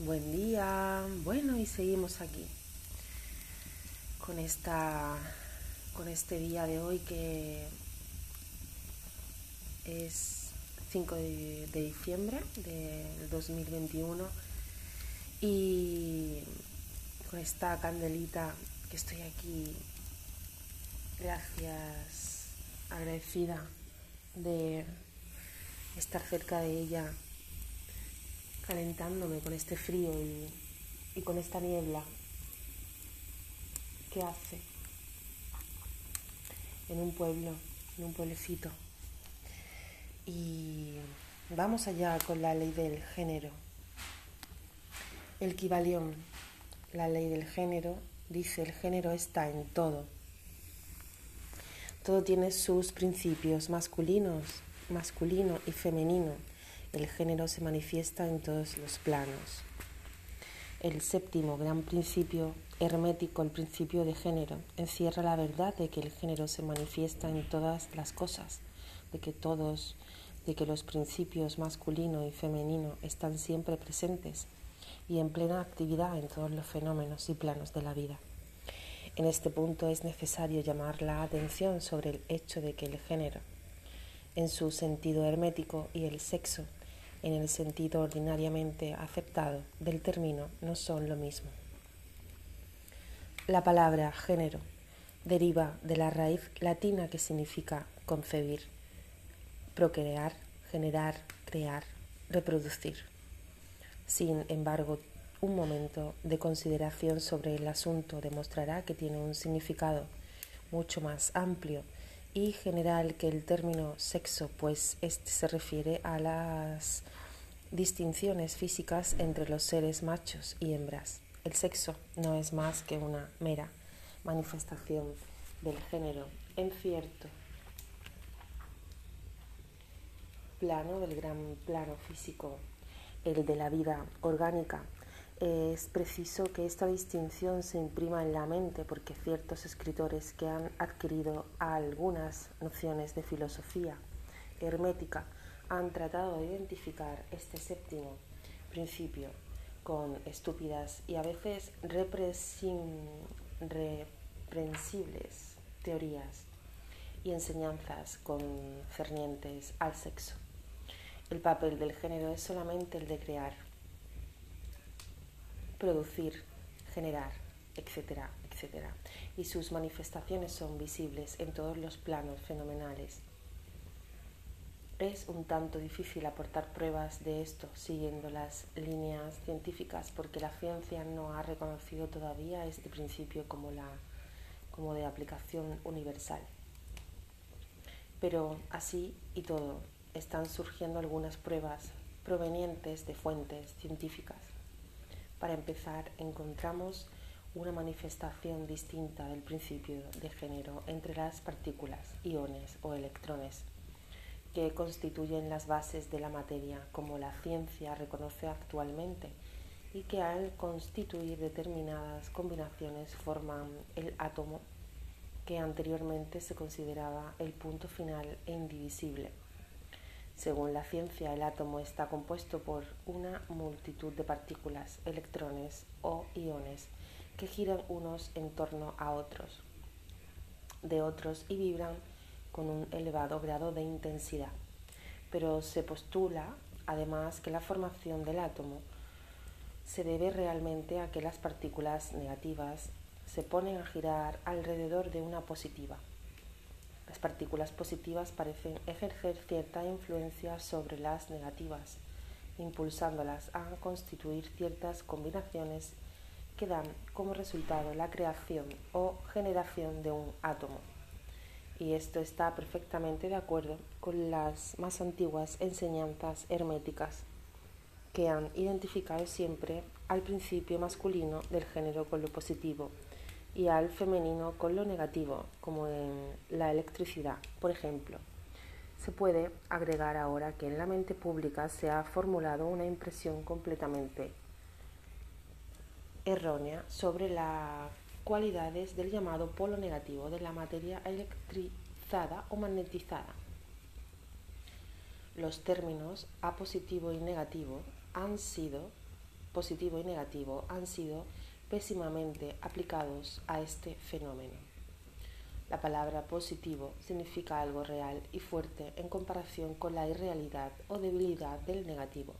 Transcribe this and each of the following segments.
Buen día. Bueno, y seguimos aquí con esta con este día de hoy que es 5 de, de diciembre del 2021 y con esta candelita que estoy aquí gracias agradecida de estar cerca de ella calentándome con este frío y, con esta niebla que hace en un pueblo, en un pueblecito. Y vamos allá con la ley del género. El Kibalión, la ley del género, dice el género está en todo. Todo tiene sus principios masculinos, masculino y femenino el género se manifiesta en todos los planos. El séptimo gran principio hermético, el principio de género, encierra la verdad de que el género se manifiesta en todas las cosas, de que todos, de que los principios masculino y femenino están siempre presentes y en plena actividad en todos los fenómenos y planos de la vida. En este punto es necesario llamar la atención sobre el hecho de que el género, en su sentido hermético, y el sexo, en el sentido ordinariamente aceptado del término no son lo mismo. La palabra género deriva de la raíz latina que significa concebir, procrear, generar, crear, reproducir. Sin embargo, un momento de consideración sobre el asunto demostrará que tiene un significado mucho más amplio y general que el término sexo, pues este se refiere a las distinciones físicas entre los seres machos y hembras. El sexo no es más que una mera manifestación del género en cierto plano del gran plano físico, el de la vida orgánica, es preciso que esta distinción se imprima en la mente porque ciertos escritores que han adquirido algunas nociones de filosofía hermética han tratado de identificar este séptimo principio con estúpidas y a veces reprensibles teorías y enseñanzas concernientes al sexo. El papel del género es solamente el de crear producir, generar, etcétera, etcétera. Y sus manifestaciones son visibles en todos los planos fenomenales. Es un tanto difícil aportar pruebas de esto siguiendo las líneas científicas porque la ciencia no ha reconocido todavía este principio como, la, como de aplicación universal. Pero así y todo, están surgiendo algunas pruebas provenientes de fuentes científicas. Para empezar, encontramos una manifestación distinta del principio de género entre las partículas, iones o electrones, que constituyen las bases de la materia, como la ciencia reconoce actualmente, y que al constituir determinadas combinaciones forman el átomo que anteriormente se consideraba el punto final e indivisible. Según la ciencia, el átomo está compuesto por una multitud de partículas, electrones o iones que giran unos en torno a otros, de otros y vibran con un elevado grado de intensidad. Pero se postula además que la formación del átomo se debe realmente a que las partículas negativas se ponen a girar alrededor de una positiva las partículas positivas parecen ejercer cierta influencia sobre las negativas, impulsándolas a constituir ciertas combinaciones que dan como resultado la creación o generación de un átomo. Y esto está perfectamente de acuerdo con las más antiguas enseñanzas herméticas, que han identificado siempre al principio masculino del género con lo positivo y al femenino con lo negativo, como en la electricidad, por ejemplo. Se puede agregar ahora que en la mente pública se ha formulado una impresión completamente errónea sobre las cualidades del llamado polo negativo de la materia electrizada o magnetizada. Los términos A positivo y negativo han sido positivo y negativo, han sido pésimamente aplicados a este fenómeno. La palabra positivo significa algo real y fuerte en comparación con la irrealidad o debilidad del negativo.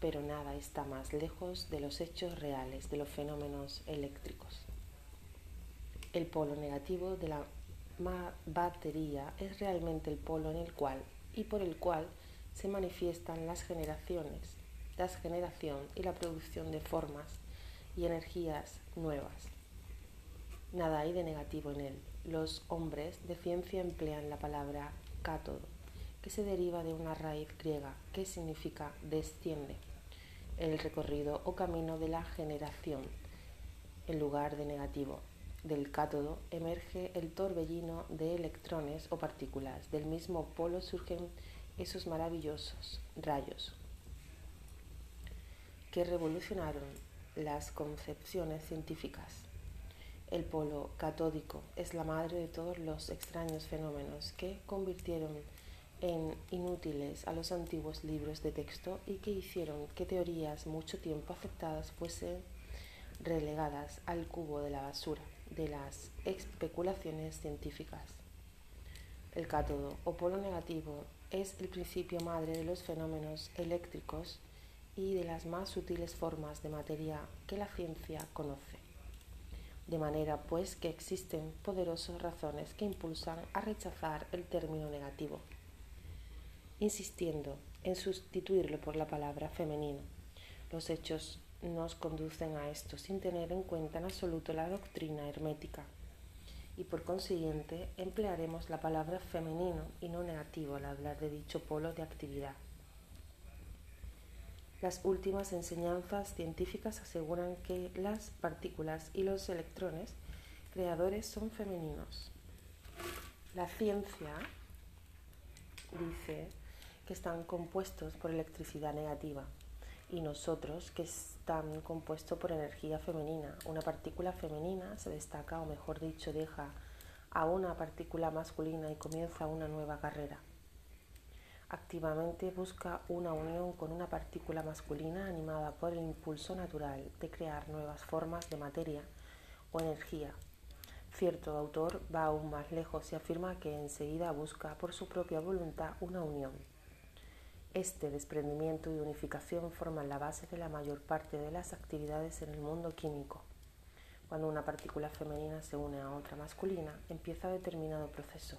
Pero nada está más lejos de los hechos reales de los fenómenos eléctricos. El polo negativo de la batería es realmente el polo en el cual y por el cual se manifiestan las generaciones, la generación y la producción de formas y energías nuevas. Nada hay de negativo en él. Los hombres de ciencia emplean la palabra cátodo, que se deriva de una raíz griega que significa desciende, el recorrido o camino de la generación, en lugar de negativo. Del cátodo emerge el torbellino de electrones o partículas. Del mismo polo surgen esos maravillosos rayos que revolucionaron las concepciones científicas. El polo catódico es la madre de todos los extraños fenómenos que convirtieron en inútiles a los antiguos libros de texto y que hicieron que teorías mucho tiempo aceptadas fuesen relegadas al cubo de la basura de las especulaciones científicas. El cátodo o polo negativo es el principio madre de los fenómenos eléctricos y de las más sutiles formas de materia que la ciencia conoce. De manera pues que existen poderosas razones que impulsan a rechazar el término negativo, insistiendo en sustituirlo por la palabra femenino. Los hechos nos conducen a esto sin tener en cuenta en absoluto la doctrina hermética y por consiguiente emplearemos la palabra femenino y no negativo al hablar de dicho polo de actividad. Las últimas enseñanzas científicas aseguran que las partículas y los electrones creadores son femeninos. La ciencia dice que están compuestos por electricidad negativa y nosotros que están compuestos por energía femenina. Una partícula femenina se destaca, o mejor dicho, deja a una partícula masculina y comienza una nueva carrera. Activamente busca una unión con una partícula masculina animada por el impulso natural de crear nuevas formas de materia o energía. Cierto autor va aún más lejos y afirma que enseguida busca por su propia voluntad una unión este desprendimiento y unificación forman la base de la mayor parte de las actividades en el mundo químico. Cuando una partícula femenina se une a otra masculina, empieza determinado proceso.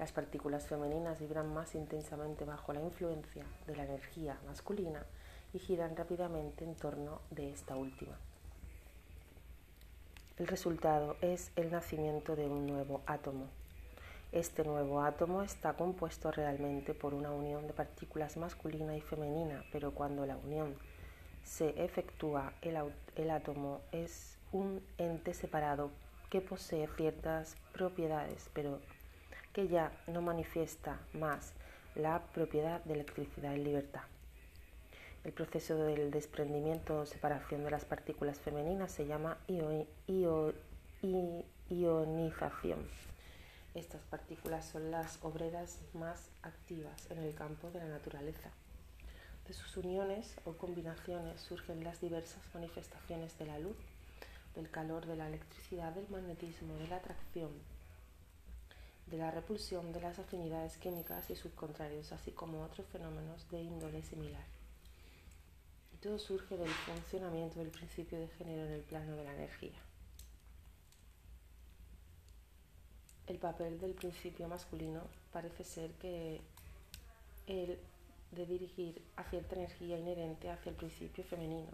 Las partículas femeninas vibran más intensamente bajo la influencia de la energía masculina y giran rápidamente en torno de esta última. El resultado es el nacimiento de un nuevo átomo, este nuevo átomo está compuesto realmente por una unión de partículas masculina y femenina, pero cuando la unión se efectúa, el, átomo es un ente separado que posee ciertas propiedades, pero que ya no manifiesta más la propiedad de electricidad y libertad. El proceso del desprendimiento o separación de las partículas femeninas se llama ionización. Estas partículas son las obreras más activas en el campo de la naturaleza. De sus uniones o combinaciones surgen las diversas manifestaciones de la luz, del calor, de la electricidad, del magnetismo, de la atracción, de la repulsión, de las afinidades químicas y sus contrarios, así como otros fenómenos de índole similar. Todo surge del funcionamiento del principio de género en el plano de la energía. el papel del principio masculino parece ser que el de dirigir a cierta energía inherente hacia el principio femenino,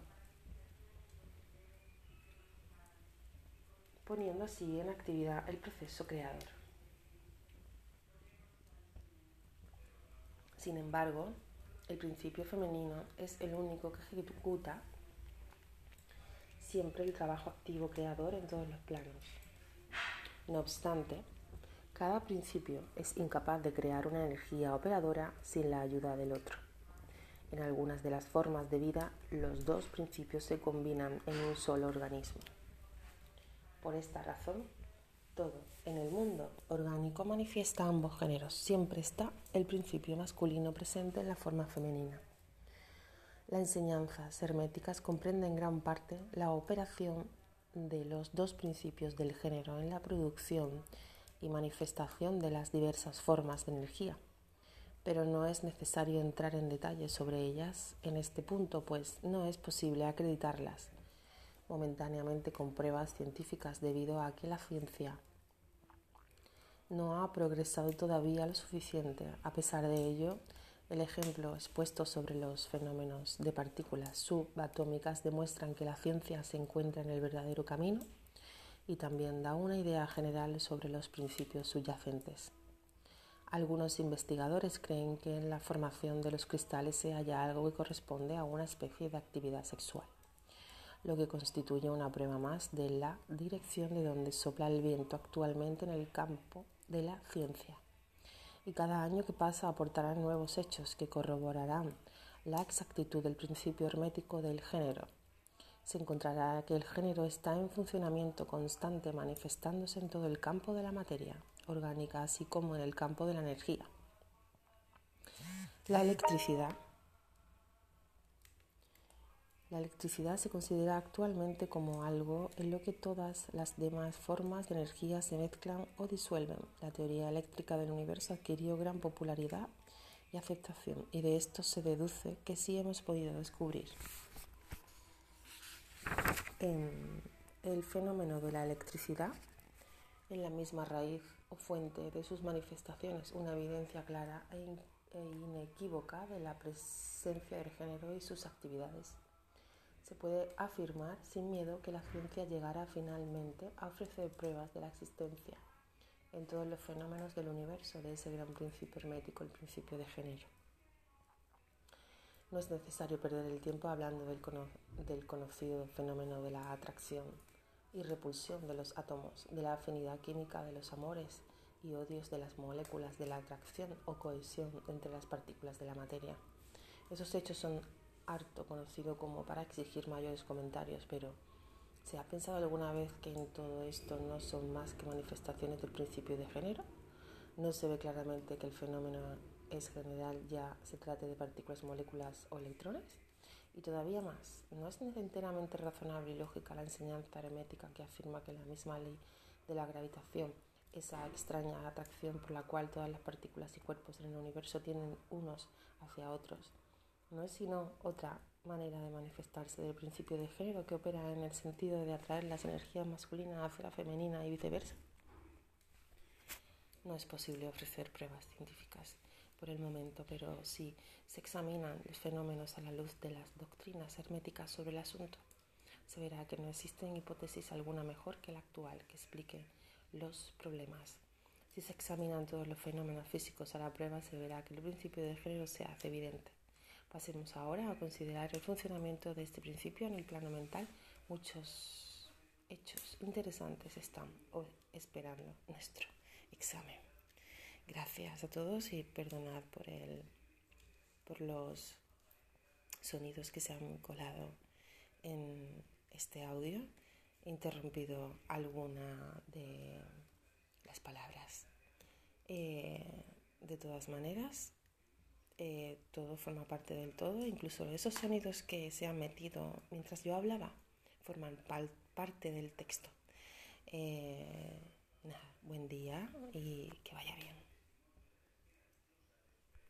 poniendo así en actividad el proceso creador. Sin embargo, el principio femenino es el único que ejecuta siempre el trabajo activo creador en todos los planos. No obstante, cada principio es incapaz de crear una energía operadora sin la ayuda del otro. En algunas de las formas de vida, los dos principios se combinan en un solo organismo. Por esta razón, todo en el mundo orgánico manifiesta ambos géneros. Siempre está el principio masculino presente en la forma femenina. Las enseñanzas herméticas comprenden en gran parte la operación de los dos principios del género en la producción y manifestación de las diversas formas de energía, pero no es necesario entrar en detalles sobre ellas en este punto, pues no es posible acreditarlas momentáneamente con pruebas científicas debido a que la ciencia no ha progresado todavía lo suficiente. A pesar de ello, el ejemplo expuesto sobre los fenómenos de partículas subatómicas demuestran que la ciencia se encuentra en el verdadero camino y también da una idea general sobre los principios subyacentes. Algunos investigadores creen que en la formación de los cristales se halla algo que corresponde a una especie de actividad sexual, lo que constituye una prueba más de la dirección de donde sopla el viento actualmente en el campo de la ciencia y cada año que pasa aportará nuevos hechos que corroborarán la exactitud del principio hermético del género. Se encontrará que el género está en funcionamiento constante manifestándose en todo el campo de la materia orgánica, así como en el campo de la energía. La electricidad la electricidad se considera actualmente como algo en lo que todas las demás formas de energía se mezclan o disuelven. La teoría eléctrica del universo adquirió gran popularidad y aceptación y de esto se deduce que sí hemos podido descubrir en el fenómeno de la electricidad en la misma raíz o fuente de sus manifestaciones, una evidencia clara e, e inequívoca de la presencia del género y sus actividades se puede afirmar sin miedo que la ciencia llegará finalmente a ofrecer pruebas de la existencia en todos los fenómenos del universo de ese gran principio hermético, el principio de género. No es necesario perder el tiempo hablando del, del conocido fenómeno de la atracción y repulsión de los átomos, de la afinidad química de los amores y odios de las moléculas, de la atracción o cohesión entre las partículas de la materia. Esos hechos son harto conocido como para exigir mayores comentarios, pero ¿se ha pensado alguna vez que en todo esto no son más que manifestaciones del principio de género? ¿No se ve claramente que el fenómeno es general, ya se trate de partículas, moléculas o electrones? Y todavía más, ¿no es enteramente razonable y lógica la enseñanza hermética que afirma que la misma ley de la gravitación, esa extraña atracción por la cual todas las partículas y cuerpos en el universo tienen unos hacia otros, no es sino otra manera de manifestarse del principio de género que opera en el sentido de atraer las energías masculinas hacia la femenina y viceversa. No es posible ofrecer pruebas científicas por el momento, pero si se examinan los fenómenos a la luz de las doctrinas herméticas sobre el asunto, se verá que no existe hipótesis alguna mejor que la actual que explique los problemas. Si se examinan todos los fenómenos físicos a la prueba, se verá que el principio de género se hace evidente. Pasemos ahora a considerar el funcionamiento de este principio en el plano mental. Muchos hechos interesantes están esperando nuestro examen. Gracias a todos y perdonad por, el, por los sonidos que se han colado en este audio. He interrumpido alguna de las palabras. Eh, de todas maneras, eh, todo forma parte del todo, incluso esos sonidos que se han metido mientras yo hablaba forman parte del texto. Eh, nada, buen día y que vaya bien.